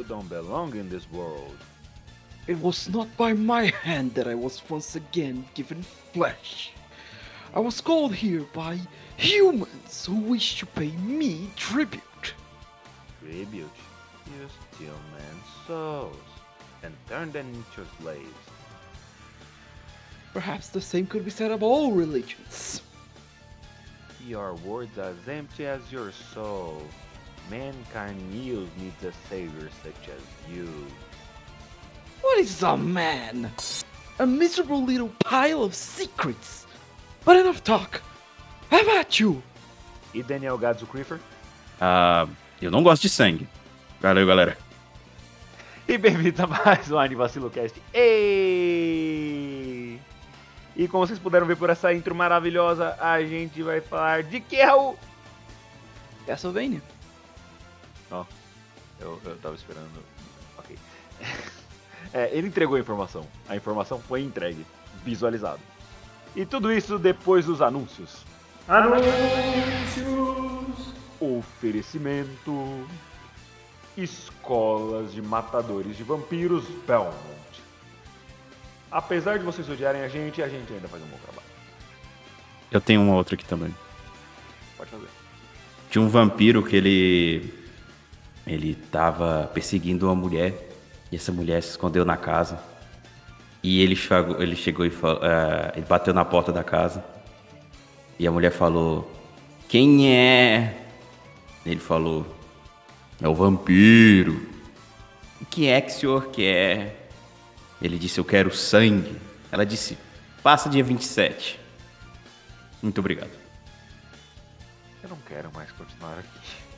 You don't belong in this world. It was not by my hand that I was once again given flesh. I was called here by humans who wish to pay me tribute. Tribute. You steal men's souls and turn them into slaves. Perhaps the same could be said of all religions. Your words are as empty as your soul. Mankind kneels needs a savior such as you. What is a man? A miserable little pile of secrets. But enough talk. How about you? E Daniel Gadzo Creeper? Ah, eu não gosto de sangue. Valeu, galera. E bem-vindos a mais um Anivacilo Cast. Ei! E como vocês puderam ver por essa intro maravilhosa, a gente vai falar de que, Raul? Castlevania. Ó, eu, eu tava esperando. Ok. É, ele entregou a informação. A informação foi entregue, visualizado. E tudo isso depois dos anúncios. Anúncios! Oferecimento. Escolas de matadores de vampiros Belmont. Apesar de vocês odiarem a gente, a gente ainda faz um bom trabalho. Eu tenho uma outra aqui também. Pode fazer. Tinha um vampiro que ele. Ele tava perseguindo uma mulher. E essa mulher se escondeu na casa. E ele chegou, ele chegou e falou. eh, ele bateu na porta da casa. E a mulher falou: Quem é? Ele falou: É o vampiro. O que é que o senhor quer? Ele disse: Eu quero sangue. Ela disse: Passa dia 27. Muito obrigado. Eu não quero mais continuar aqui.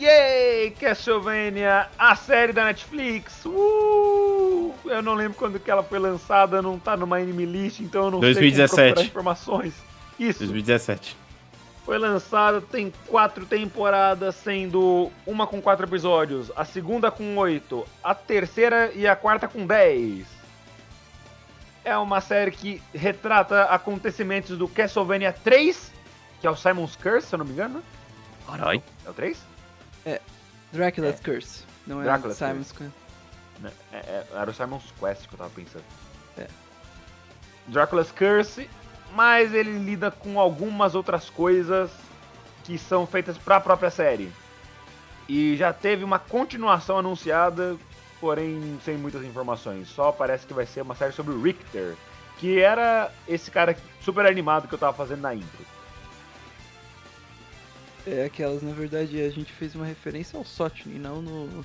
Yay! Castlevania, a série da Netflix. Uh! Eu não lembro quando que ela foi lançada, não tá numa anime list, então eu não sei 2017. como procurar informações. Isso, 2017. foi lançada, tem quatro temporadas, sendo uma com quatro episódios, a segunda com oito, a terceira e a quarta com dez. É uma série que retrata acontecimentos do Castlevania 3, que é o Simon's Curse, se eu não me engano. Caralho. É o 3? Dracula's Curse. Não é Dracula's Simon's Curse. Né, é- é- era o Simon's Quest que eu tava pensando. É. Dracula's Curse, mas ele lida com algumas outras coisas que são feitas pra própria série. E já teve uma continuação anunciada, porém sem muitas informações. Só parece que vai ser uma série sobre o Richter, que era esse cara super animado que eu tava fazendo na intro. É aquelas, na verdade, a gente fez uma referência ao Sotni, não no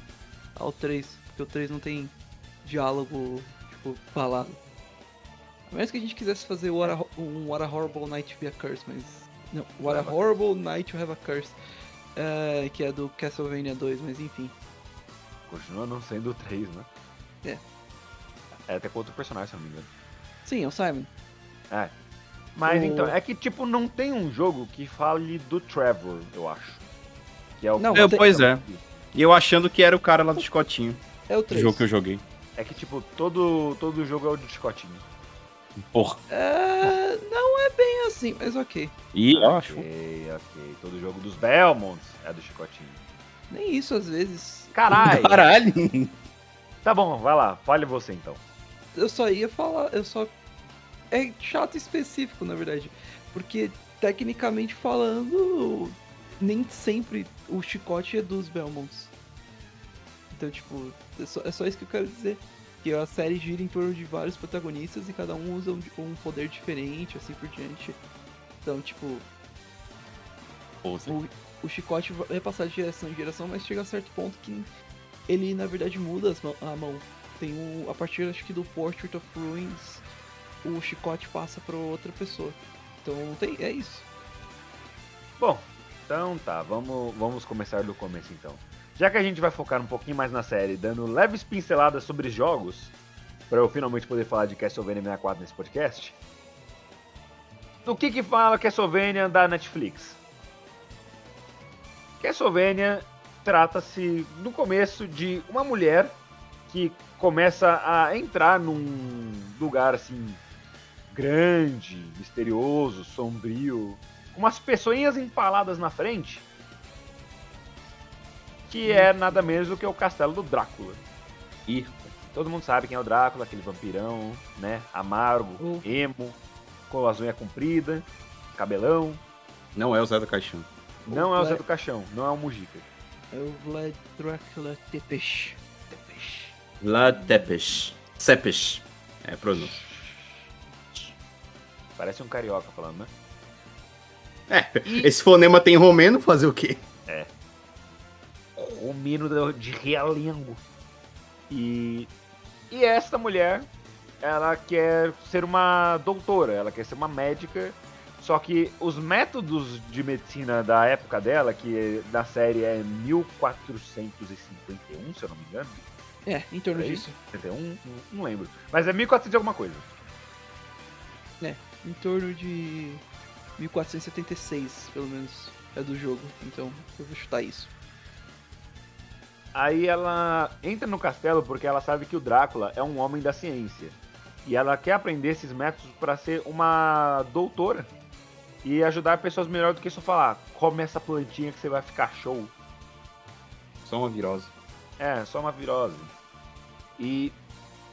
ao 3, porque o 3 não tem diálogo, tipo, falado. A menos que a gente quisesse fazer what a, um What a Horrible Night to be a Curse, mas. Não, What a Horrible Night to have a Curse. é, que é do Castlevania 2, mas enfim. Continua não sendo o 3, né? É. É até com outro personagem, se não me engano. Sim, é o Simon. É. Mas O- então, é que tipo, não tem um jogo que fale do Trevor, eu acho. Que é o Não, tem- pois é. E eu achando que era o cara lá do Chicotinho. É o Do 3. jogo que eu joguei. É que tipo, todo, todo jogo é o de Chicotinho. Porra. É, não é bem assim, mas ok. E eu acho. Ok, ok. Todo jogo dos Belmonts é do Chicotinho. Nem isso às vezes. Caralho! Caralho. Tá bom, vai lá, fale você então. Eu só ia falar, eu só. É chato específico, na verdade. Porque, tecnicamente falando, nem sempre o chicote é dos Belmonts. Então, tipo, é só, é só isso que eu quero dizer. Que a série gira em torno de vários protagonistas e cada um usa um, um poder diferente, assim por diante. Então, tipo, Ouça. o, o chicote vai- passar de geração em geração, mas chega a certo ponto que ele na verdade muda mão- a mão. Tem um, a partir acho que do Portrait of Ruins, o chicote passa para outra pessoa. Então tem, é isso. Bom, então tá, vamos, vamos começar do começo então. Já que a gente vai focar um pouquinho mais na série, dando leves pinceladas sobre jogos, para eu finalmente poder falar de Castlevania 64 nesse podcast. Do que que fala Castlevania da Netflix? Castlevania trata-se no começo de uma mulher que começa a entrar num lugar assim grande, misterioso, sombrio, com umas pessoinhas empaladas na frente, que é nada menos do que o castelo do Drácula. Ih, Todo mundo sabe quem é o Drácula, aquele vampirão, né? Amargo, Oh. emo, com as unhas compridas, cabelão. não é o Zé do Caixão. Não é o Zé Vlad- do Caixão, não é o Mujica. É o Vlad Dracula Tepesh. La Tepes. Sepes. É pronúncia. Parece um carioca falando, né? É, E- esse fonema tem romeno, fazer o quê? Romino da- de Realengo. E, e esta mulher, ela quer ser uma doutora, ela quer ser uma médica, só que os métodos de medicina da época dela, que na série é 1451, se eu não me engano, É, em torno É disso. 51, não, não lembro, mas é 1400 e alguma coisa. Em torno de 1476, pelo menos, é do jogo. Então eu vou chutar isso. Aí ela entra no castelo porque ela sabe que o Drácula é um homem da ciência. E ela quer aprender esses métodos para ser uma doutora e ajudar pessoas melhor do que só falar: come essa plantinha que você vai ficar show. Só uma virose. É, só uma virose. E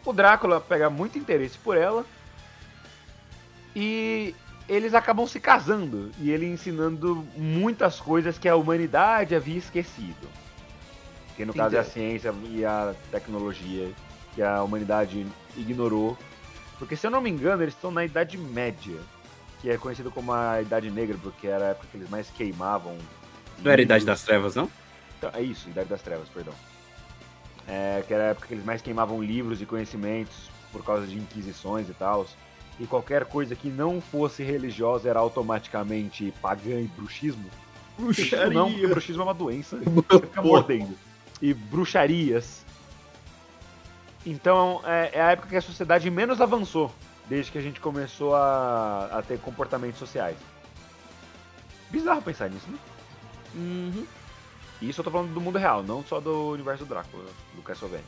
o Drácula pega muito interesse por ela e eles acabam se casando e ele ensinando muitas coisas que a humanidade havia esquecido. Que no caso é a ciência e a tecnologia que a humanidade ignorou. Porque se eu não me engano, eles estão na Idade Média, que é conhecido como a Idade Negra, porque era a época que eles mais queimavam. Não era a Idade das Trevas, não? Então, é isso, Idade das Trevas, perdão. É, que era a época que eles mais queimavam livros e conhecimentos por causa de inquisições e tal. E qualquer coisa que não fosse religiosa era automaticamente pagã e bruxismo. Bruxismo não, porque bruxismo é uma doença. Você fica mordendo. E bruxarias. Então é, é a época que a sociedade menos avançou, desde que a gente começou a, a ter comportamentos sociais. Bizarro pensar nisso, né? Uhum. Isso eu tô falando do mundo real, não só do universo do Drácula, do Castlevania.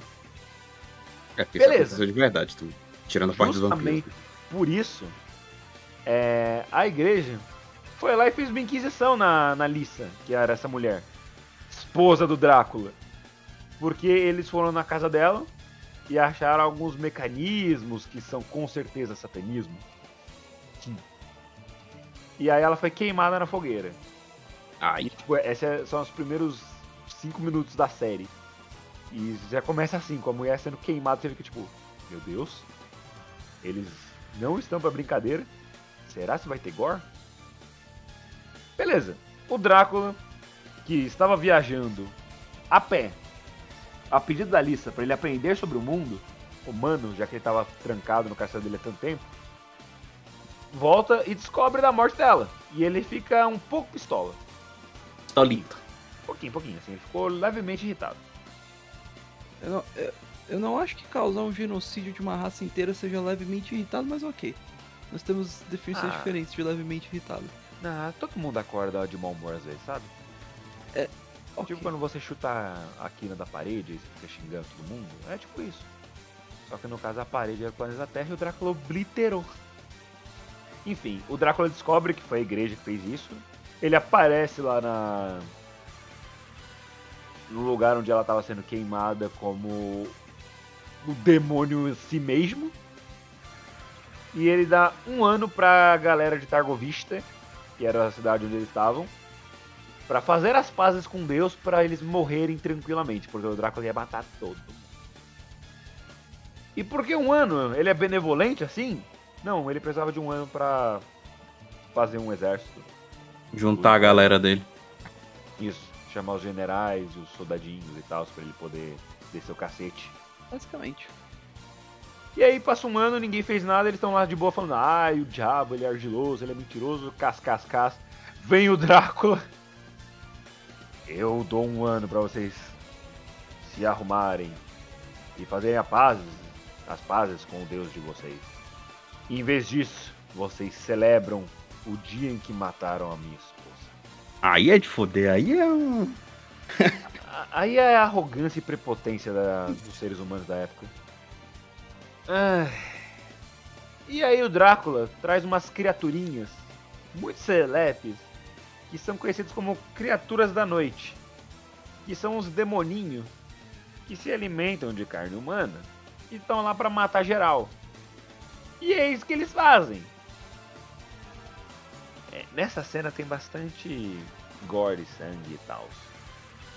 É, porque Beleza. isso aconteceu de verdade, tu. Tirando a parte do vampiro. Por isso, é, a igreja foi lá e fez uma inquisição na, na Lissa, que era essa mulher, esposa do Drácula. Porque eles foram na casa dela e acharam alguns mecanismos que são com certeza satanismo. Sim. E aí ela foi queimada na fogueira. Ai, E, tipo, esses são os primeiros cinco minutos da série. E já começa assim, com a mulher sendo queimada, você fica tipo, meu Deus, eles não estão pra brincadeira. Será se vai ter gore? Beleza. O Drácula, que estava viajando a pé, a pedido da Lissa, pra ele aprender sobre o mundo humano, já que ele estava trancado no castelo dele há tanto tempo, volta e descobre da morte dela. E ele fica um pouco pistola. Tolito. Pouquinho, pouquinho, assim. Ele ficou levemente irritado. Eu não, eu, eu não acho que causar um genocídio de uma raça inteira seja levemente irritado, mas ok. Nós temos definições Ah. diferentes de levemente irritado. Ah, todo mundo acorda de mau humor às vezes, sabe? Ok. Tipo quando você chuta a quina da parede e você fica xingando todo mundo. É tipo isso. Só que no caso a parede é o planeta Terra e o Drácula obliterou. Enfim, o Drácula descobre que foi a igreja que fez isso. Ele aparece lá na. No lugar onde ela estava sendo queimada como o demônio em si mesmo. E ele dá um ano pra galera de Targovista, que era a cidade onde eles estavam, Pra fazer as pazes com Deus pra eles morrerem tranquilamente, porque o Drácula ia matar todo mundo. E por que um ano? Ele é benevolente assim? Não, ele precisava de um ano pra fazer um exército. Juntar a galera dele. Isso, chamar os generais, os soldadinhos e tal, pra ele poder descer o cacete. Basicamente. E aí passa um ano, ninguém fez nada, eles estão lá de boa falando, ai, o diabo, ele é argiloso, ele é mentiroso, cas, cas, cas. Vem o Drácula. Eu dou um ano pra vocês se arrumarem e fazerem a paz, as pazes com o Deus de vocês. E em vez disso, vocês celebram o dia em que mataram a minha esposa. Aí é de foder, aí é um. Aí é a arrogância e prepotência da- dos seres humanos da época. Ah, E aí o Drácula traz umas criaturinhas muito selepes que são conhecidas como criaturas da noite. Que são os demoninhos que se alimentam de carne humana e estão lá pra matar geral. E é isso que eles fazem. É, nessa cena tem bastante gore, sangue e tal.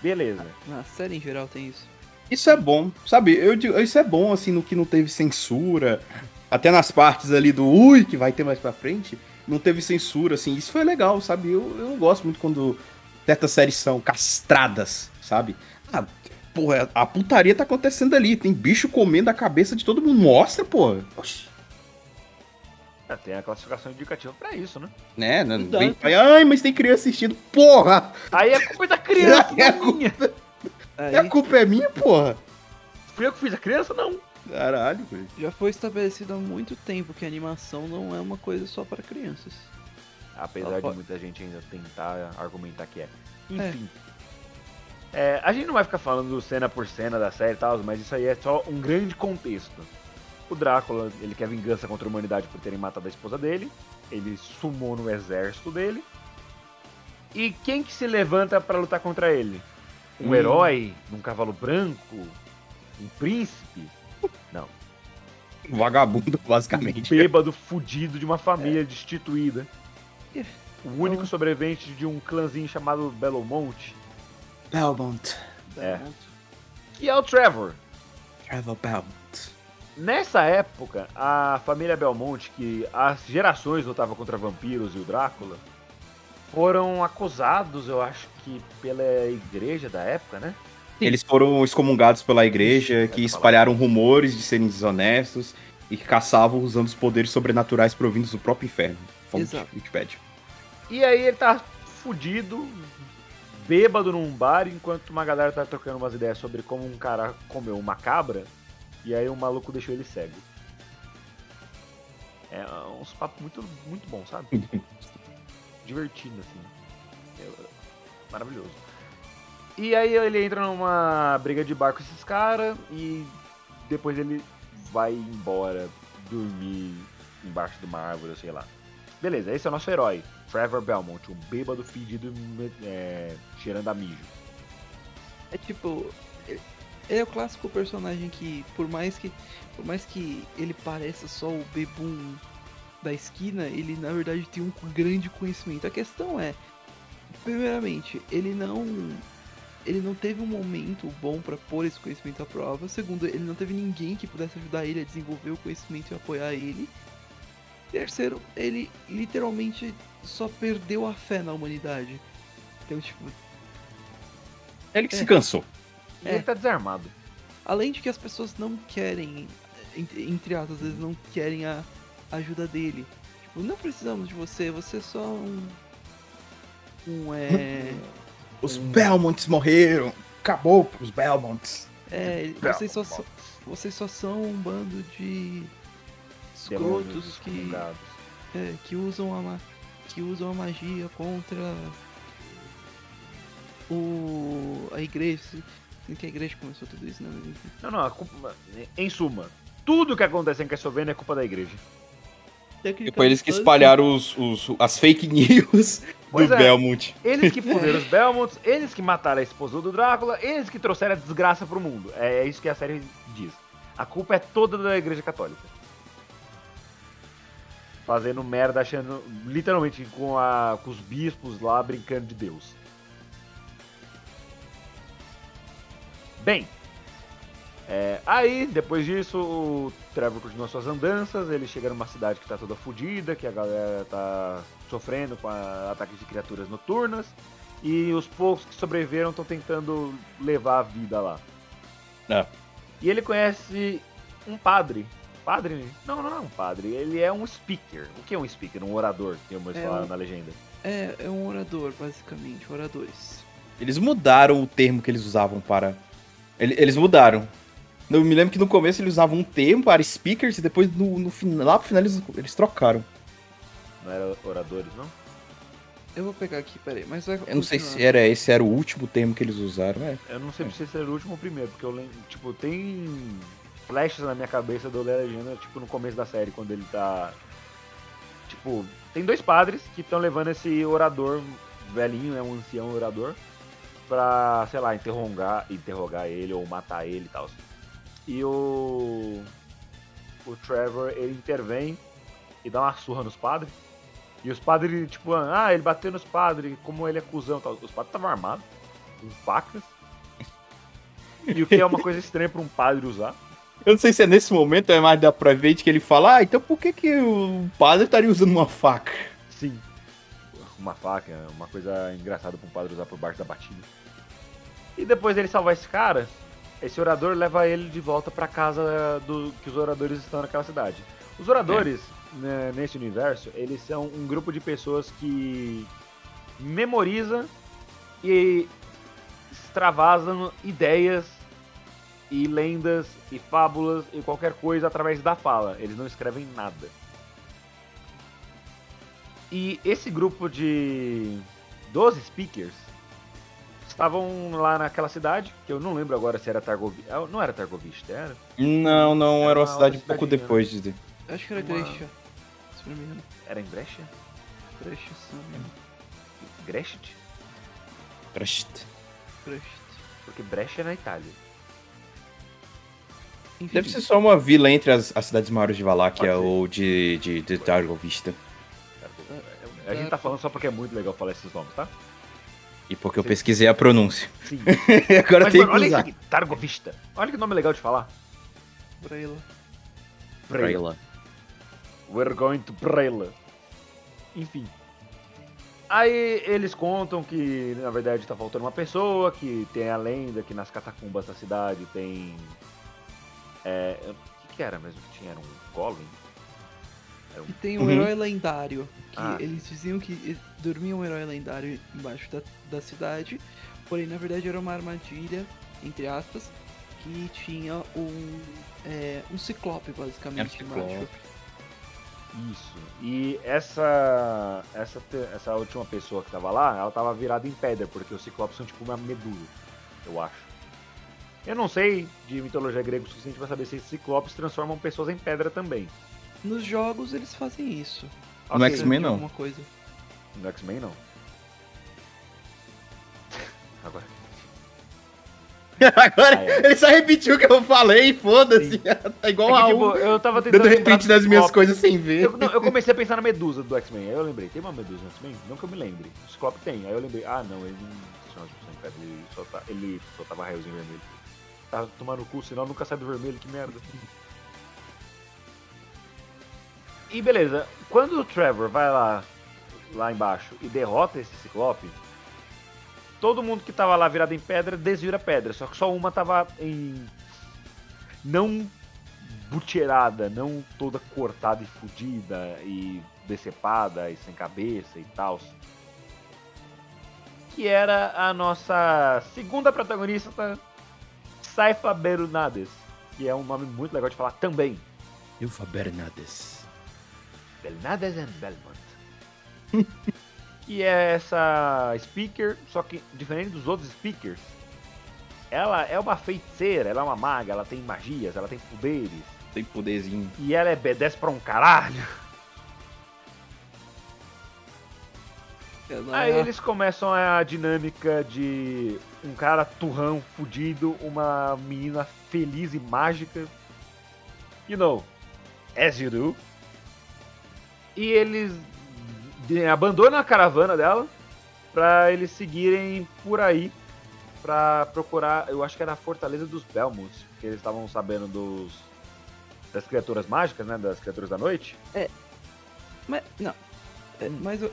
Beleza. Na série em geral tem isso. Isso é bom, sabe? Eu digo, isso é bom, assim, no que não teve censura. Até nas partes ali do ui, que vai ter mais pra frente, não teve censura, assim. Isso foi legal, sabe? Eu, eu gosto muito quando certas séries são castradas, sabe? Ah, porra, a putaria tá acontecendo ali. Tem bicho comendo a cabeça de todo mundo. Mostra, porra. Oxi. É, tem a classificação indicativa pra isso, né? Né? Não, Exato. vem, ai, mas tem criança assistindo. Porra! Aí a culpa é da criança, É a é minha. Aí A culpa é minha, porra. Fui eu que fiz a criança? Não. Caralho, velho. já foi estabelecido há muito tempo que a animação não é uma coisa só para crianças. Apesar Ela de pode- muita gente ainda tentar argumentar que é. Enfim. É, a gente não vai ficar falando cena por cena da série e tal, mas isso aí é só um grande contexto. O Drácula, ele quer vingança contra a humanidade por terem matado a esposa dele. Ele sumou no exército dele. E quem que se levanta pra lutar contra ele? Um Hum. herói? Num cavalo branco? Um príncipe? Não. Vagabundo, um basicamente. bêbado fudido de uma família destituída. É. O único Então- sobrevivente de um clãzinho chamado Belmont, Belmont. É. Belmont. que é o Trevor. Trevor Belmont. Nessa época, a família Belmont, que as gerações lutavam contra vampiros e o Drácula, foram acusados, eu acho que pela igreja da época, né? Eles foram excomungados pela igreja, que espalharam rumores de serem desonestos e que caçavam usando os poderes sobrenaturais provindos do próprio inferno. Fonte Exato. Wikipedia. E aí ele tá fudido, bêbado num bar, enquanto uma galera tá trocando umas ideias sobre como um cara comeu uma cabra, e aí o maluco deixou ele cego. É uns papos muito, muito bons, sabe? Divertido, assim. É, maravilhoso. E aí ele entra numa briga de bar com esses caras e depois ele vai embora dormir embaixo de uma árvore, sei lá. Beleza, esse é o nosso herói, Trevor Belmont, um bêbado fedido é, cheirando a mijo. É tipo. Ele é o clássico personagem que, por mais que. Por mais que ele pareça só o bebum da esquina, ele na verdade tem um grande conhecimento. A questão é, primeiramente, ele não. Ele não teve um momento bom pra pôr esse conhecimento à prova. Segundo, ele não teve ninguém que pudesse ajudar ele a desenvolver o conhecimento e apoiar ele. Terceiro, ele literalmente só perdeu a fé na humanidade. Então, tipo, Ele que É. se cansou. E É. ele tá desarmado. Além de que as pessoas não querem, entre, aspas, às vezes não querem a ajuda dele. Tipo, não precisamos de você, você é só um. Um é. Os Belmonts morreram. Acabou os Belmonts. é vocês, só, são- vocês só são um bando de. escrotos que, é, que, usam a, que usam a magia contra. O. a igreja. Que a igreja começou tudo isso, né? Mas enfim. Não, não, a culpa, em suma, tudo que acontece em Castlevania é culpa da igreja. Depois eles que espalharam os, os- as fake news Pois do é. Belmont. Eles que fuderam os Belmonts, eles que mataram a esposa do Drácula, eles que trouxeram a desgraça pro mundo. É, é isso que a série diz. A culpa é toda da igreja católica. Fazendo merda, achando. Literalmente com, a, com os bispos lá brincando de Deus. Bem. é, aí, depois disso, o Trevor continua suas andanças. Ele chega numa cidade que tá toda fodida, que a galera tá sofrendo com a- ataques de criaturas noturnas. E os poucos que sobreviveram estão tentando levar a vida lá. É. E ele conhece um padre. Padre? Não, não é um padre. Ele é um speaker. O que é um speaker? Um orador, que eu É falaram um- na legenda. É, é um orador, basicamente, oradores. Eles mudaram o termo que eles usavam para. Ele- Eles mudaram. Eu me lembro que no começo eles usavam um termo para speakers e depois no, no final, lá pro final eles, eles trocaram. Não era oradores, não? Eu vou pegar aqui, peraí, mas vai Eu não sei se era esse era o último termo que eles usaram, né? Eu não sei se esse era o último ou o primeiro, porque eu lembro, tipo, tem flashes na minha cabeça do ler a legenda, tipo, no começo da série, quando ele tá. Tipo, tem dois padres que estão levando esse orador velhinho, é um ancião orador, pra, sei lá, interrogar, interrogar ele ou matar ele e tal. E o. O Trevor, ele intervém e dá uma surra nos padres. E os padres, tipo, ah, ele bateu nos padres, como ele é cuzão tal. Os padres estavam armados, com facas. E o que é uma coisa estranha pra um padre usar. Eu não sei se é nesse momento, é mais da ver que ele fala, ah, então por que, que o padre estaria usando uma faca? Sim. Uma faca, uma coisa engraçada pra um padre usar por baixo da batida. E depois dele salvar esse cara, esse orador leva ele de volta pra casa do que os oradores estão naquela cidade. Os oradores, né, nesse universo, eles são um grupo de pessoas que memoriza e extravasam ideias e lendas e fábulas e qualquer coisa através da fala. Eles não escrevem nada. E esse grupo de 12 speakers estavam lá naquela cidade, que eu não lembro agora se era Targovista. Não era Targovista, era? Não, não, Era era uma uma cidade um pouco cidadezinha, depois de. Acho que era Uma- Gresha. Se não me engano. Era em Brecha? Gresha, se não me engano. Porque Brecha é na Itália. Enfim, Deve ser só uma vila entre as, as cidades maiores de Valáquia ser. ou de, de, de Targovista. A gente tá falando só porque é muito legal falar esses nomes, tá? E porque eu Sim. pesquisei a pronúncia. Sim. Agora Mas, tem mano, que olha isso usar. aqui, Targovista. Olha que nome legal de falar. Braila. Braila. We're going to Prela. Enfim. Aí eles contam que, na verdade, tá faltando uma pessoa, que tem a lenda que nas catacumbas da cidade tem. É. O que, que era mesmo que tinha? Era um Golem? E tem um Uhum. herói lendário. Que Ah. eles diziam que dormia um herói lendário embaixo da, da cidade. Porém, na verdade, era uma armadilha, entre aspas, que tinha um, é, um ciclope, basicamente, Era ciclope. embaixo. Isso. E essa, essa, essa última pessoa que tava lá, ela tava virada em pedra, porque os ciclopes são tipo uma medusa, eu acho. Eu não sei de mitologia grega o suficiente pra saber se esses ciclopes transformam pessoas em pedra também. Nos jogos, eles fazem isso. No Ok, X-Men não. Alguma coisa. No X-Men não. Agora. Agora, Ah, é. ele só repetiu o que eu falei, foda-se. Tá igual É a que, tipo, eu tava tentando. dando repente das minhas coisas sem ver. Eu, não, eu comecei a pensar na medusa do X-Men, aí eu lembrei, tem uma medusa no X-Men? Não que eu me lembre. O Ciclope tem, aí eu lembrei, ah não, ele não tipo, ele só, tá, ele só tava raiozinho vermelho. Tá tomando cu, senão nunca sai do vermelho, que merda. E beleza, quando o Trevor vai lá, lá embaixo e derrota esse Ciclope, todo mundo que tava lá virado em pedra desvira pedra, só que só uma tava em. Não buteirada, não toda cortada e fodida e decepada e sem cabeça e tal. Que era a nossa segunda protagonista, Saifa Berunades, que é um nome muito legal de falar também. Ilva Bernardes. Bernardes and Belmont. que é essa speaker, só que diferente dos outros speakers, ela é uma feiticeira, ela é uma maga, ela tem magias, ela tem poderes. Tem poderzinho. E ela é B10 pra um caralho. Ela Aí eles começam a dinâmica de um cara turrão, fudido, uma menina feliz e mágica. You know, as you do. E eles abandonam a caravana dela pra eles seguirem por aí pra procurar, eu acho que era a Fortaleza dos Belmonts, que eles estavam sabendo dos das criaturas mágicas, né, das criaturas da noite. Mas, não. É, mas o-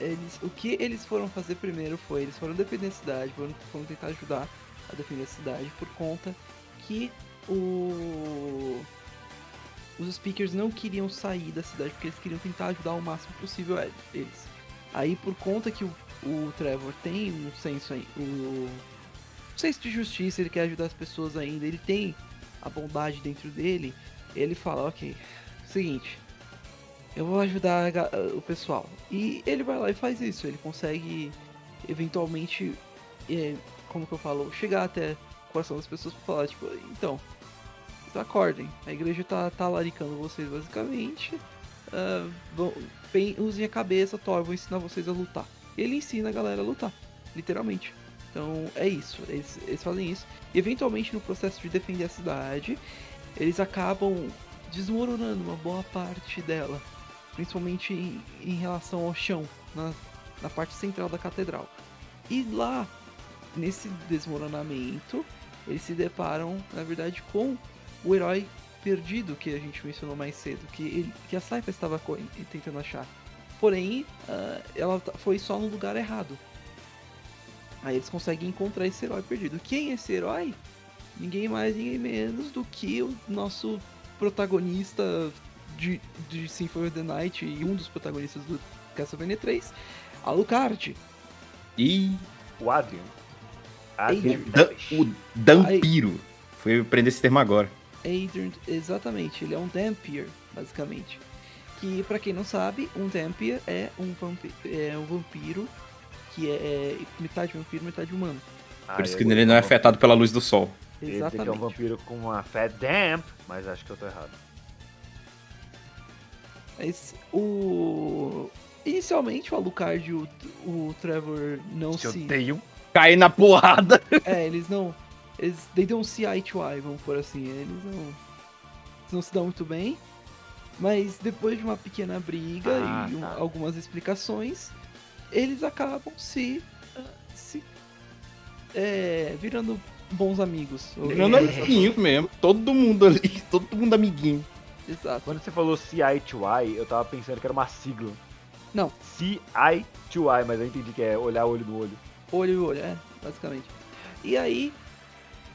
eles, o que eles foram fazer primeiro foi, eles foram defender a cidade, foram, foram tentar ajudar a defender a cidade por conta que o os speakers não queriam sair da cidade porque eles queriam tentar ajudar o máximo possível a- eles. Aí por conta que o, o Trevor tem um senso aí, um senso de justiça, ele quer ajudar as pessoas ainda, ele tem a bondade dentro dele, ele fala, ok, seguinte, eu vou ajudar o pessoal. E ele vai lá e faz isso. Ele consegue eventualmente, é, como que eu falo, chegar até o coração das pessoas pra falar, tipo, então, acordem. A igreja tá, tá laricando vocês basicamente. Ah, vão- pen- usem a cabeça, Thor, vou ensinar vocês a lutar. Ele ensina a galera a lutar, literalmente. Então é isso, eles, eles fazem isso. E eventualmente no processo de defender a cidade, eles acabam desmoronando uma boa parte dela, principalmente em, em relação ao chão, na, na parte central da catedral. E lá, nesse desmoronamento, eles se deparam, na verdade, com o herói perdido que a gente mencionou mais cedo, que, ele, que a Saifa estava tentando achar. Porém, ah, ela ta- foi só no lugar errado. Aí eles conseguem encontrar esse herói perdido. Quem é esse herói? Ninguém mais, ninguém menos do que o nosso protagonista de, de Symphony of the Night e um dos protagonistas do Castlevania 3, Alucard. E O Adrian. Adrian. Dan- o Dampiro. Foi aprender esse termo agora. Adrian, exatamente, ele é um Dampier, basicamente. Que, pra quem não sabe, um Dampier é um, vampi é um vampiro que é, é metade vampiro, metade humano. Ah, Por isso que ele não é afetado pela luz do sol. dizer que é um Exatamente. vampiro com uma fé damp, mas acho que eu tô errado. Mas o. Inicialmente o Alucard e o, o Trevor não Que se. odeiam. Cair na porrada. É, eles não. Eles they don't see eye to eye, vamos por assim. Eles não. Eles não se dão muito bem. Mas depois de uma pequena briga Ah, e um- tá. algumas explicações, eles acabam se. se é, virando bons amigos. Virando amiguinho mesmo. Todo mundo ali. Todo mundo amiguinho. Exato. Quando você falou CI to I, eu tava pensando que era uma sigla. Não. CI to I, mas eu entendi que é olhar olho no olho. Olho e olho, é, basicamente. E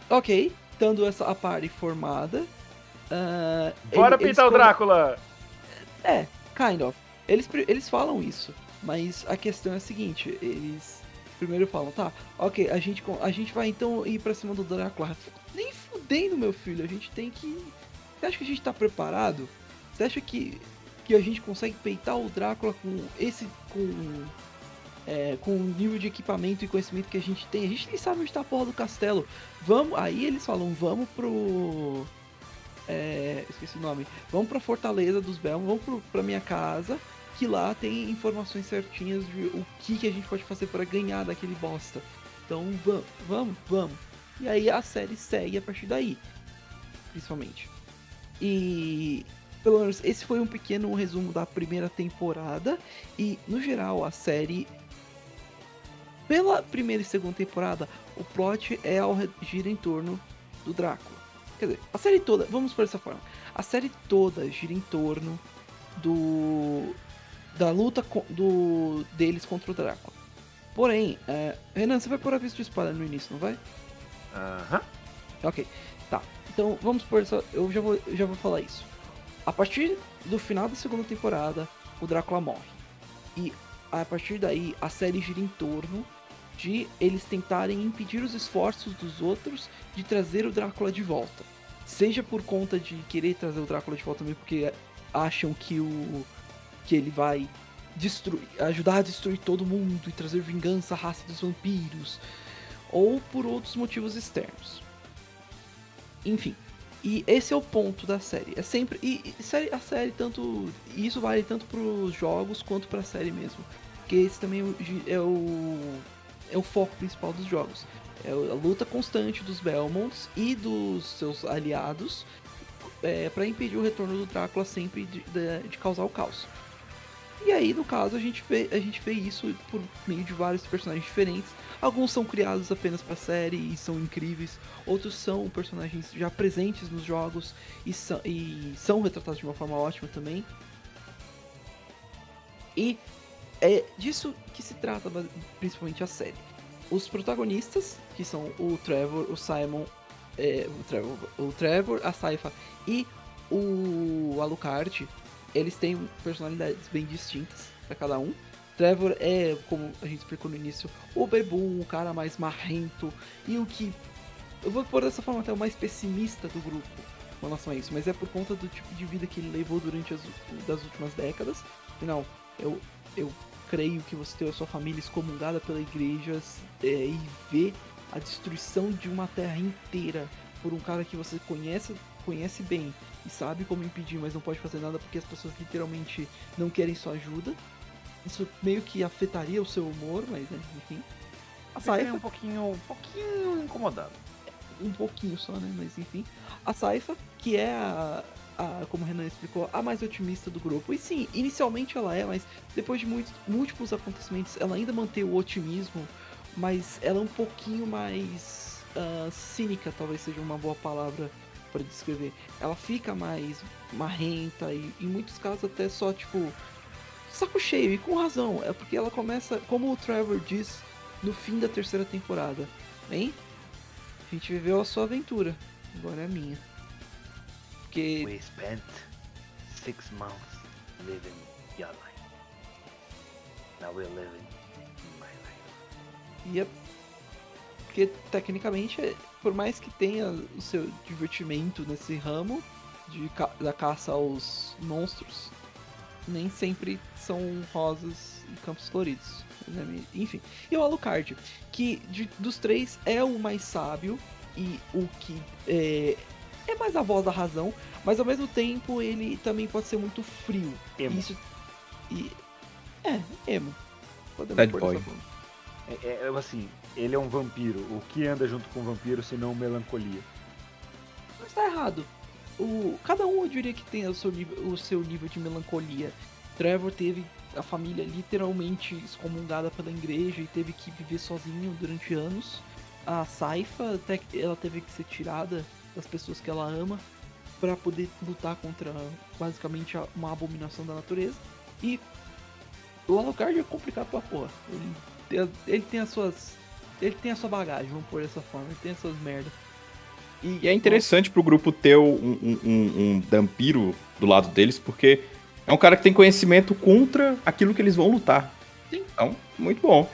ok, estando essa a party formada. ah, Bora ele- pintar o Drácula! É, kind of. Eles, eles falam isso, mas a questão é a seguinte, eles primeiro falam, tá, ok, a gente, a gente vai então ir pra cima do Drácula. Nem fudendo, meu filho, a gente tem que... Você acha que a gente tá preparado? Você acha que, que a gente consegue peitar o Drácula com esse... com... é, com o nível de equipamento e conhecimento que a gente tem? A gente nem sabe onde tá a porra do castelo. Vamos... Aí eles falam, vamos pro... É, esqueci o nome. Vamos pra Fortaleza dos Belmont, vamos pro, pra minha casa, que lá tem informações certinhas de o que, que a gente pode fazer para ganhar daquele bosta. Então vamos, vamos, vamos. E aí a série segue a partir daí, principalmente. E pelo menos esse foi um pequeno resumo da primeira temporada e no geral a série pela primeira e segunda temporada, o plot é ao gira em torno do Drácula. Quer dizer, a série toda, vamos por essa forma. A série toda gira em torno do da luta do deles contra o Drácula. Porém, é, Renan, você vai pôr aviso de spoiler no início, não vai? Aham. Ok, tá. Então vamos por essa. Eu já vou, eu já vou falar isso. A partir do final da segunda temporada, o Drácula morre. E a partir daí, a série gira em torno de eles tentarem impedir os esforços dos outros de trazer o Drácula de volta. Seja por conta de querer trazer o Drácula de volta também porque acham que o que ele vai destruir, ajudar a destruir todo mundo e trazer vingança à raça dos vampiros, ou por outros motivos externos. Enfim, e esse é o ponto da série. É sempre e, e série- a série tanto isso vale tanto para os jogos quanto para a série mesmo, porque esse também é o, é o é o foco principal dos jogos. É a luta constante dos Belmonts e dos seus aliados é, para impedir o retorno do Drácula sempre de, de- de causar o caos. E aí, no caso, a gente vê, a gente vê isso por meio de vários personagens diferentes. Alguns são criados apenas para série e são incríveis, outros são personagens já presentes nos jogos e são, e são retratados de uma forma ótima também. E é disso que se trata principalmente a série. Os protagonistas, que são o Trevor, o Simon, é, o, Trevor, o Trevor, a Saifa e o Alucard, eles têm personalidades bem distintas para cada um. Trevor é, como a gente explicou no início, o bebum, o cara mais marrento e o que eu vou pôr dessa forma até o mais pessimista do grupo com relação a isso, mas é por conta do tipo de vida que ele levou durante as das últimas décadas. Não, eu, eu creio que você ter a sua família excomungada pela igreja é, e ver a destruição de uma terra inteira por um cara que você conhece, conhece bem e sabe como impedir, mas não pode fazer nada porque as pessoas literalmente não querem sua ajuda. Isso meio que afetaria o seu humor, mas né, enfim. A Saifa um pouquinho, um pouquinho incomodado. um pouquinho só, né? Mas enfim. A Saifa, que é a, a- como o Renan explicou, a mais otimista do grupo. E sim, inicialmente ela é, mas depois de muitos, múltiplos acontecimentos, ela ainda mantém o otimismo, mas ela é um pouquinho mais ah, cínica, talvez seja uma boa palavra para descrever. Ela fica mais marrenta e em muitos casos até só tipo saco cheio e com razão. É porque ela começa, como o Trevor diz no fim da terceira temporada, hein? A gente viveu a sua aventura, agora é a minha. Porque We spent six months living your life. Now we're living my life. Yep. Porque tecnicamente, é- por mais que tenha o seu divertimento nesse ramo de ca- da caça aos monstros, nem sempre são rosas e campos floridos. né? Enfim. E o Alucard, que de- dos três é o mais sábio e o que é, é mais a voz da razão, mas ao mesmo tempo ele também pode ser muito frio. Emo. Isso. E, é, emo. Podemos Bad boy. É, é, é assim, ele é um vampiro. O que anda junto com o vampiro senão melancolia? Mas tá errado. O, cada um eu diria que tem o seu, nível, o seu nível de melancolia. Trevor teve a família literalmente excomungada pela igreja e teve que viver sozinho durante anos. A Saifa, até ela teve que ser tirada das pessoas que ela ama para poder lutar contra basicamente uma abominação da natureza. E o Alucard é complicado pra porra. Ele, tem a- ele tem as suas. Ele tem a sua bagagem, vamos pôr dessa forma. Ele tem as suas merdas. E é interessante pro grupo ter um, um, um, um vampiro do lado deles, porque é um cara que tem conhecimento contra aquilo que eles vão lutar. Sim. Então, muito bom.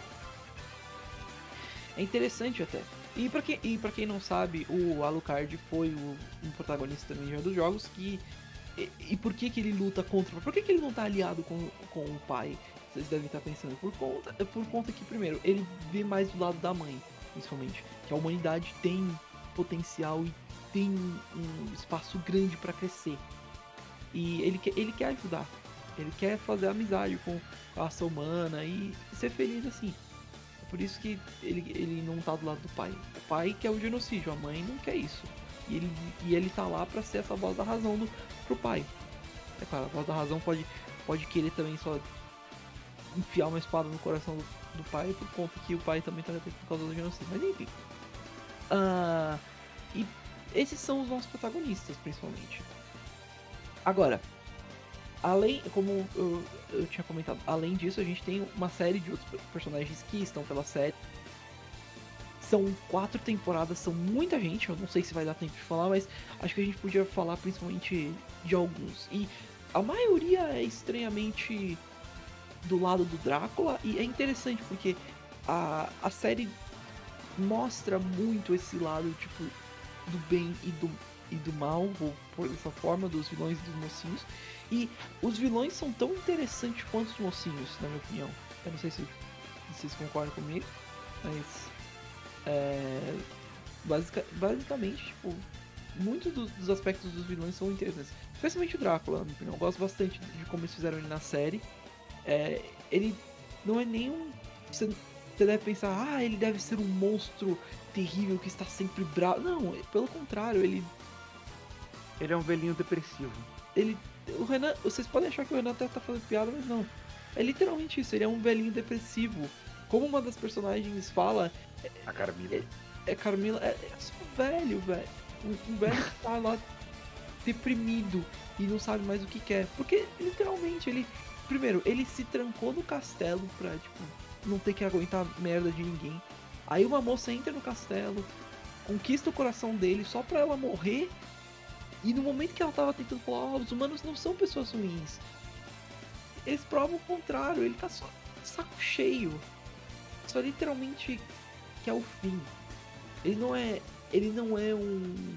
É interessante até. E pra, quem, e pra quem não sabe, o Alucard foi o, um protagonista também dos jogos que. E, e por que, que ele luta contra. Por que, que ele não tá aliado com, com o pai? Vocês devem estar pensando. Por conta, por conta que, primeiro, ele vê mais do lado da mãe, principalmente. Que a humanidade tem potencial e tem um espaço grande pra crescer. E ele ele quer ajudar. Ele quer fazer amizade com a raça humana e ser feliz assim. Por isso que ele, ele não tá do lado do pai. O pai quer o genocídio, a mãe não quer isso. E ele, e ele tá lá pra ser essa voz da razão do, pro pai. É claro, a voz da razão pode, pode querer também só enfiar uma espada no coração do, do pai por conta que o pai também tá por causa do genocídio. Mas enfim. Ah, e esses são os nossos protagonistas, principalmente. Agora, além, como eu, eu tinha comentado, além disso, a gente tem uma série de outros personagens que estão pela série. São quatro temporadas, são muita gente, eu não sei se vai dar tempo de falar, mas acho que a gente podia falar principalmente de alguns. E a maioria é estranhamente do lado do Drácula, e é interessante porque a, a série mostra muito esse lado, tipo, do bem e do, e do mal, vou pôr dessa forma, dos vilões e dos mocinhos. E os vilões são tão interessantes quanto os mocinhos, na minha opinião. Eu não sei se vocês concordam comigo, mas. É, basica- basicamente, tipo, muitos dos, dos aspectos dos vilões são interessantes. Especialmente o Drácula, na minha opinião. Eu gosto bastante de como eles fizeram ele na série. É, ele não é nenhum. Você, você deve pensar, ah, ele deve ser um monstro terrível que está sempre bravo. Não, pelo contrário, ele Ele é um velhinho depressivo. Ele. O Renan. Vocês podem achar que o Renan até tá fazendo piada, mas não. É literalmente isso, ele é um velhinho depressivo. Como uma das personagens fala, A Carmila. é Carmila. É, é só um velho, velho. Um, um velho que tá lá deprimido e não sabe mais o que quer. Porque literalmente ele. Primeiro, ele se trancou no castelo pra, tipo, não ter que aguentar merda de ninguém. Aí uma moça entra no castelo, conquista o coração dele só pra ela morrer. E no momento que ela tava tentando falar, ó, os humanos não são pessoas ruins. Eles provam o contrário, ele tá só saco cheio. Só literalmente que é o fim. Ele não é. Ele não é um.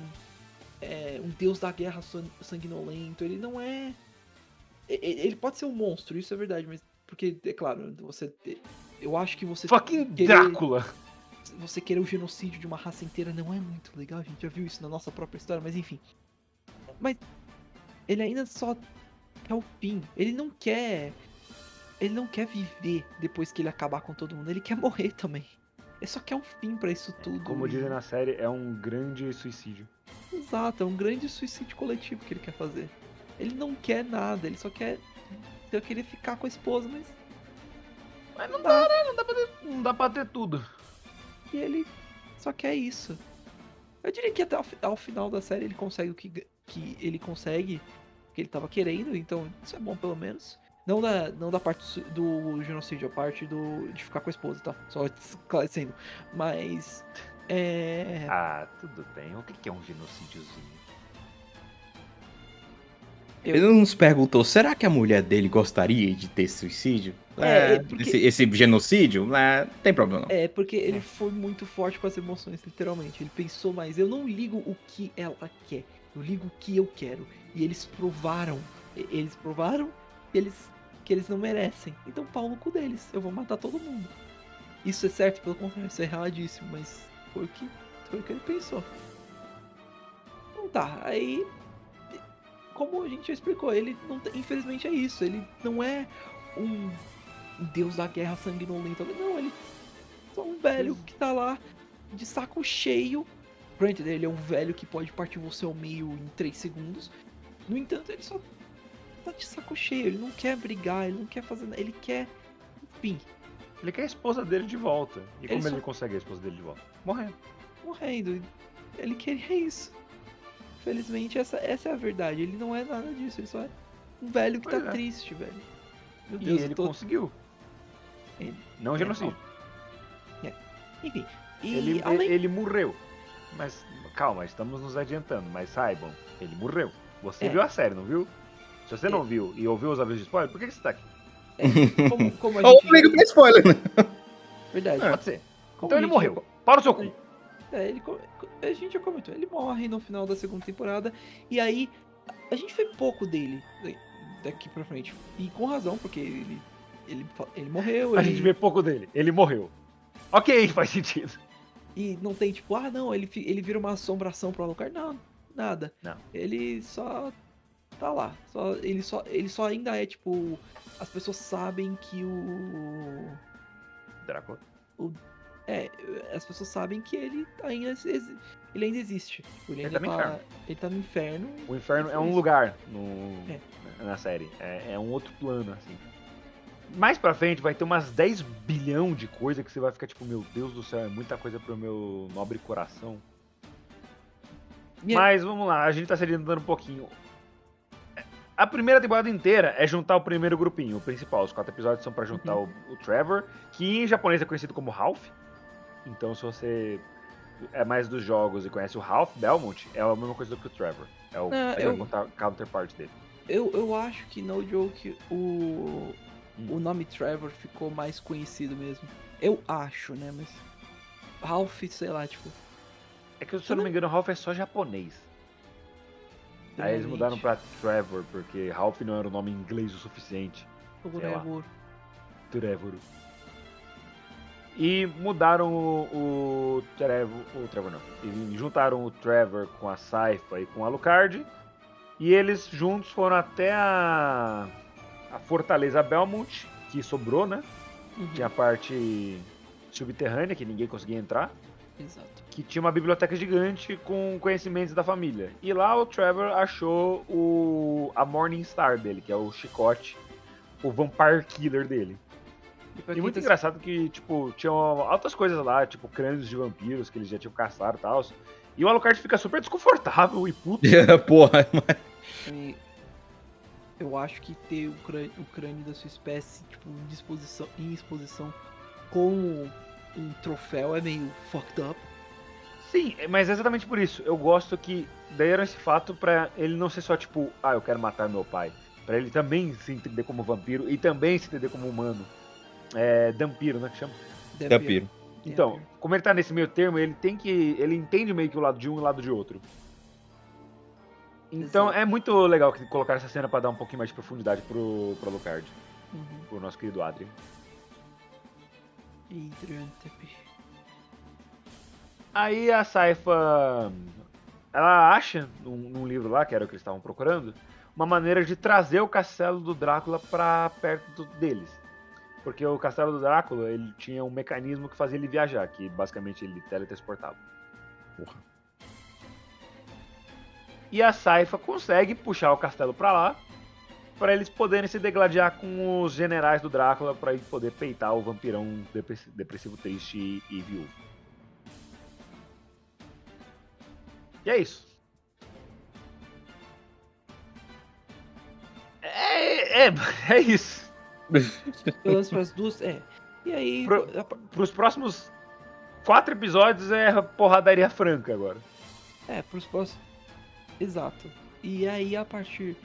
É, um deus da guerra san- sanguinolento. Ele não é. Ele pode ser um monstro, isso é verdade, mas. Porque, é claro, você. Eu acho que você. Fucking querer- Drácula! você querer o genocídio de uma raça inteira não é muito legal, a gente já viu isso na nossa própria história, mas enfim. Mas ele ainda só quer o fim. Ele não quer. Ele não quer viver depois que ele acabar com todo mundo. Ele quer morrer também. Ele só quer um fim pra isso tudo. Como dizem na série, é um grande suicídio. Exato, é um grande suicídio coletivo que ele quer fazer. Ele não quer nada, ele só quer. Eu queria ficar com a esposa, mas. Mas não dá, né? Não dá pra ter, não dá pra ter tudo. E ele só quer isso. Eu diria que até ao, ao final da série ele consegue o que, que ele consegue, o que ele tava querendo, então isso é bom pelo menos. Não da, não da parte do genocídio, a parte do, de ficar com a esposa, tá? Só esclarecendo. Mas. É. Ah, tudo bem. O que que é um genocídiozinho? Eu- Ele nos perguntou, será que a mulher dele gostaria de ter suicídio? É, É, porque- esse, esse genocídio? É, não tem problema não. É, porque ele foi muito forte com as emoções, literalmente. Ele pensou mais. Eu não ligo o que ela quer, eu ligo o que eu quero. E eles provaram. Eles provaram que eles, que eles não merecem. Então, pau no cu deles. Eu vou matar todo mundo. Isso é certo, pelo contrário, isso é erradíssimo, mas foi o que, foi o que ele pensou. Então tá, aí. Como a gente já explicou, ele não tem- infelizmente é isso. Ele não é um deus da guerra sanguinolenta. Não, ele é só um velho que tá lá de saco cheio. Granted, ele é um velho que pode partir você ao meio em 3 segundos. No entanto, ele só tá de saco cheio. Ele não quer brigar, ele não quer fazer nada. Ele quer. Enfim, Ele quer a esposa dele de volta. E Ele como só- ele consegue a esposa dele de volta? Morrendo. morrendo. Ele queria isso. Felizmente, essa, essa é a verdade. Ele não é nada disso. Ele só é um velho que Pois tá é. triste, velho. Meu E Deus, ele eu tô... conseguiu. Ele- Não É, genocídio. Enfim. E Ele, além... ele morreu. Mas calma, estamos nos adiantando. Mas saibam, ele morreu. Você É. viu a série, não viu? Se você não viu e ouviu os avisos de spoiler, por que, que você tá aqui? Como, como a Ou gente... liga pra spoiler, né? Verdade. Pode ser. Como Então ele gente morreu. Para o seu cu. É, ele, co- a gente já comentou, ele morre no final da segunda temporada, e aí a gente vê pouco dele da- daqui pra frente. E com razão, porque ele, ele, ele morreu, A ele- gente vê pouco dele. Ele morreu. Ok, faz sentido. E não tem tipo, ah não, ele, ele vira uma assombração pro Alucard. Não, nada. Não. Ele só tá lá. Só, ele, só, ele só ainda é tipo. As pessoas sabem que o. Drácula. É, as pessoas sabem que ele ainda, ele ainda existe. Ele, Ele ainda tá no inferno. ele tá no inferno. O inferno é um lugar no, É. na série. É, é um outro plano, assim. Mais pra frente vai ter umas 10 bilhão de coisa que você vai ficar tipo, meu Deus do céu, é muita coisa pro meu nobre coração. É- Mas vamos lá, a gente tá se adiantando um pouquinho. A primeira temporada inteira é juntar o primeiro grupinho, o principal. Os quatro episódios são pra juntar Uhum. o, o Trevor, que em japonês é conhecido como Ralph. Então, se você é mais dos jogos e conhece o Ralph Belmont, é a mesma coisa do que o Trevor. É o é eu- o counter- counterpart dele. Eu, eu acho que no joke o, Hum. o nome Trevor ficou mais conhecido mesmo. Eu acho, né? Mas. Ralph, sei lá, tipo. É que, se eu não me engano, Ralph é só japonês. Aí eles mudaram pra Trevor, porque Ralph não era o nome em inglês o suficiente. Trevor. Trevor. E mudaram o, o Trevor. O Trevor não. E juntaram o Trevor com a Saifa e com o Alucard. E eles juntos foram até a. a Fortaleza Belmont, que sobrou, né? Uhum, Tinha a parte subterrânea, que ninguém conseguia entrar. Exato. que tinha uma biblioteca gigante com conhecimentos da família. E lá o Trevor achou o a Morning Star dele, que é o chicote, o Vampire Killer dele. E E muito tá- engraçado que, tipo, tinham altas coisas lá, tipo crânios de vampiros que eles já tinham caçado e tal. E o Alucard fica super desconfortável e puto. Porra, E eu acho que ter o crânio, o crânio da sua espécie, tipo, em disposição, em exposição como um troféu é meio fucked up. Sim, mas é exatamente por isso. Eu gosto que deram esse fato pra ele não ser só tipo, ah, eu quero matar meu pai. Pra ele também se entender como vampiro e também se entender como humano. É. Dampiro, né? Que chama? Tapiro. Então, como ele tá nesse meio termo, ele tem que. Ele entende meio que o lado de um e o lado de outro. Então Exato. é muito legal que colocaram essa cena pra dar um pouquinho mais de profundidade pro, pro Alucard, Uhum. pro nosso querido. Adrian. Aí a Saifa. Ela acha, num, num livro lá, que era o que eles estavam procurando, uma maneira de trazer o castelo do Drácula pra perto do- deles. Porque o castelo do Drácula, ele tinha um mecanismo que fazia ele viajar, que basicamente ele teletransportava. Porra. E a Saifa consegue puxar o castelo pra lá, pra eles poderem se degladiar com os generais do Drácula, pra ele poder peitar o vampirão depressi- depressivo, triste e, viúvo. E é isso. É, é, é isso. Pras duas, é. E aí, Pro- a- Pros próximos quatro episódios é porradaria franca agora. É, pros próximos. Exato. E aí, a partir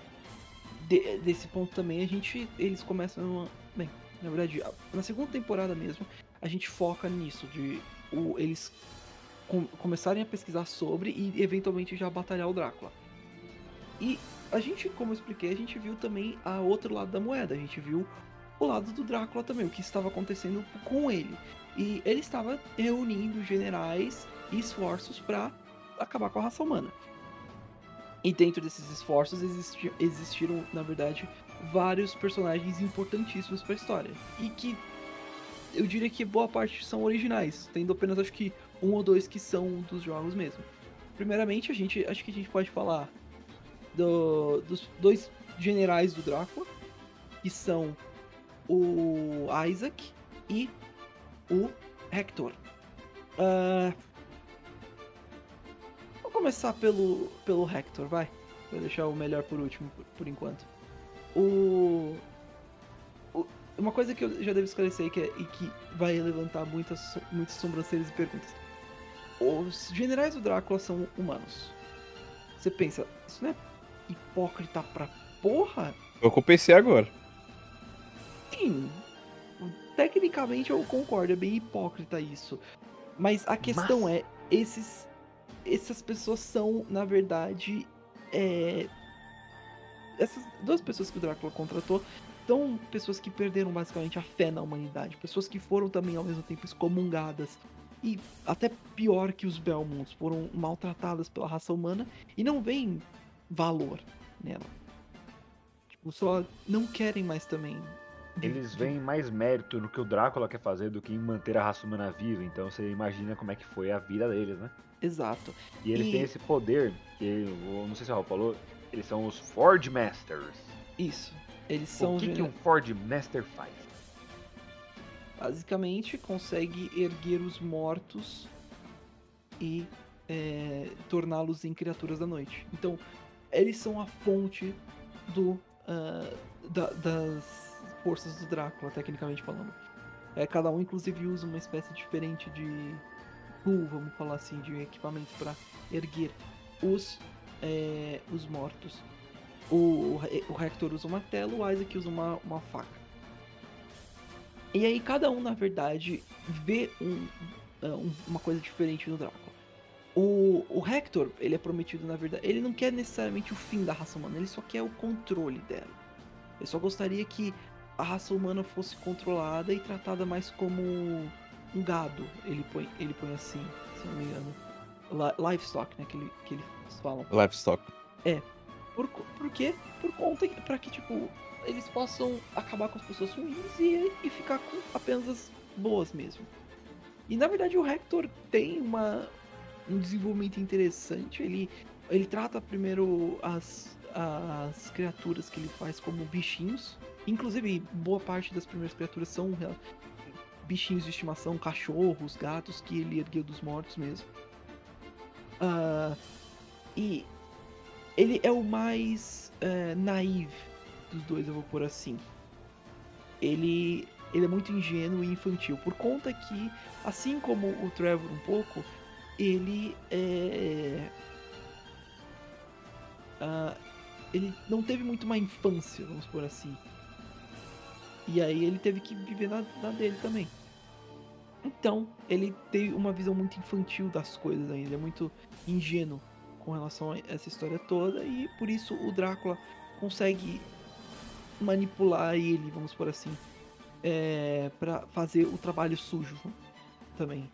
de- desse ponto também, a gente. Eles começam. Bem, na verdade, na segunda temporada mesmo, a gente foca nisso, de o, eles com- começarem a pesquisar sobre e eventualmente já batalhar o Drácula. E a gente, como eu expliquei, a gente viu também a outro lado da moeda. A gente viu o lado do Drácula também, o que estava acontecendo com ele. E ele estava reunindo generais e esforços para acabar com a raça humana. E dentro desses esforços existi- existiram, na verdade, vários personagens importantíssimos para a história. E que eu diria que boa parte são originais, tendo apenas acho que um ou dois que são dos jogos mesmo. Primeiramente, a gente acho que a gente pode falar do- dos dois generais do Drácula, que são o Isaac e o Hector. Vou começar pelo, pelo Hector, vai. Vou deixar o melhor por último, por, por enquanto. O, o- Uma coisa que eu já devo esclarecer que é, e que vai levantar muitas, muitas sobrancelhas e perguntas. Os generais do Drácula são humanos. Você pensa, isso não é hipócrita pra porra? Eu que eu pensei agora. Sim. Tecnicamente eu concordo, é bem hipócrita isso. Mas a questão é, esses. Essas pessoas são, na verdade. É, essas duas pessoas que o Drácula contratou são pessoas que perderam basicamente a fé na humanidade. Pessoas que foram também ao mesmo tempo excomungadas. E até pior que os Belmonts, foram maltratadas pela raça humana e não veem valor nela. Tipo, só não querem mais também. Eles veem mais mérito no que o Drácula quer fazer do que em manter a raça humana viva. Então você imagina como é que foi a vida deles, né? Exato. E eles E- têm esse poder, que eu não sei se o Raul falou, eles são os Ford Masters. Isso. Eles são o que, que um Ford Master faz? basicamente consegue erguer os mortos e é, torná-los em criaturas da noite. Então, eles são a fonte do ah, da- das forças do Drácula, tecnicamente falando. É, cada um, inclusive, usa uma espécie diferente de tool, vamos falar assim, de equipamento para erguer os é, os mortos. O, o Hector usa um martelo, o Isaac usa uma, uma faca. E aí cada um, na verdade, vê um- ah, um- uma coisa diferente no Drácula. O, o Hector, ele é prometido, na verdade, ele não quer necessariamente o fim da raça humana, ele só quer o controle dela. Ele só gostaria que a raça humana fosse controlada e tratada mais como um gado. Ele põe, ele põe assim, se não me engano. Li- Livestock, né, que, ele, que eles falam. Livestock. Por, co- por quê? Por conta que, pra que, tipo, eles possam acabar com as pessoas ruins e, e ficar com apenas as boas mesmo. E na verdade o Hector tem uma, um desenvolvimento interessante. Ele, ele trata primeiro as, as criaturas que ele faz como bichinhos. Inclusive, boa parte das primeiras criaturas são bichinhos de estimação, cachorros, gatos que ele ergueu dos mortos mesmo. Ah, e ele é o mais é, naive dos dois, eu vou pôr assim. Ele, ele é muito ingênuo e infantil, por conta que, assim como o Trevor um pouco, ele é. ah, ele não teve muito uma infância, vamos por assim. E aí ele teve que viver na, na dele também. Então, ele tem uma visão muito infantil das coisas ainda, ele é muito ingênuo com relação a essa história toda e por isso o Drácula consegue manipular ele, vamos por assim, é, para fazer o trabalho sujo também.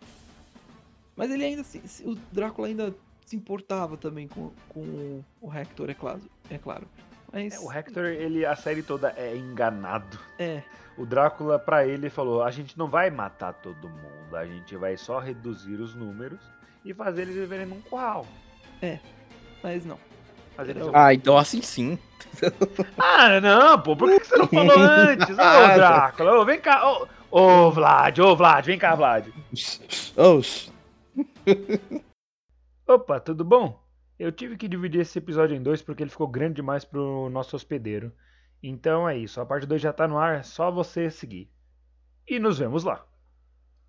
Mas ele ainda se- o Drácula ainda se importava também com, com o Hector, é claro, é claro. Mas É, o Hector, ele, a série toda é enganado. é, O Drácula, pra ele, falou: a gente não vai matar todo mundo, a gente vai só reduzir os números e fazer eles viverem num curral. mas não. Ah, então assim sim. Ah, não, pô, por que você não falou antes? Ô, Ah, Drácula, ô, vem cá, ô, ô, Vlad, ô, Vlad, vem cá, Vlad. Opa, tudo bom? Eu tive que dividir esse episódio em dois porque ele ficou grande demais pro nosso hospedeiro. Então é isso, a parte 2 já tá no ar, é só você seguir. E nos vemos lá.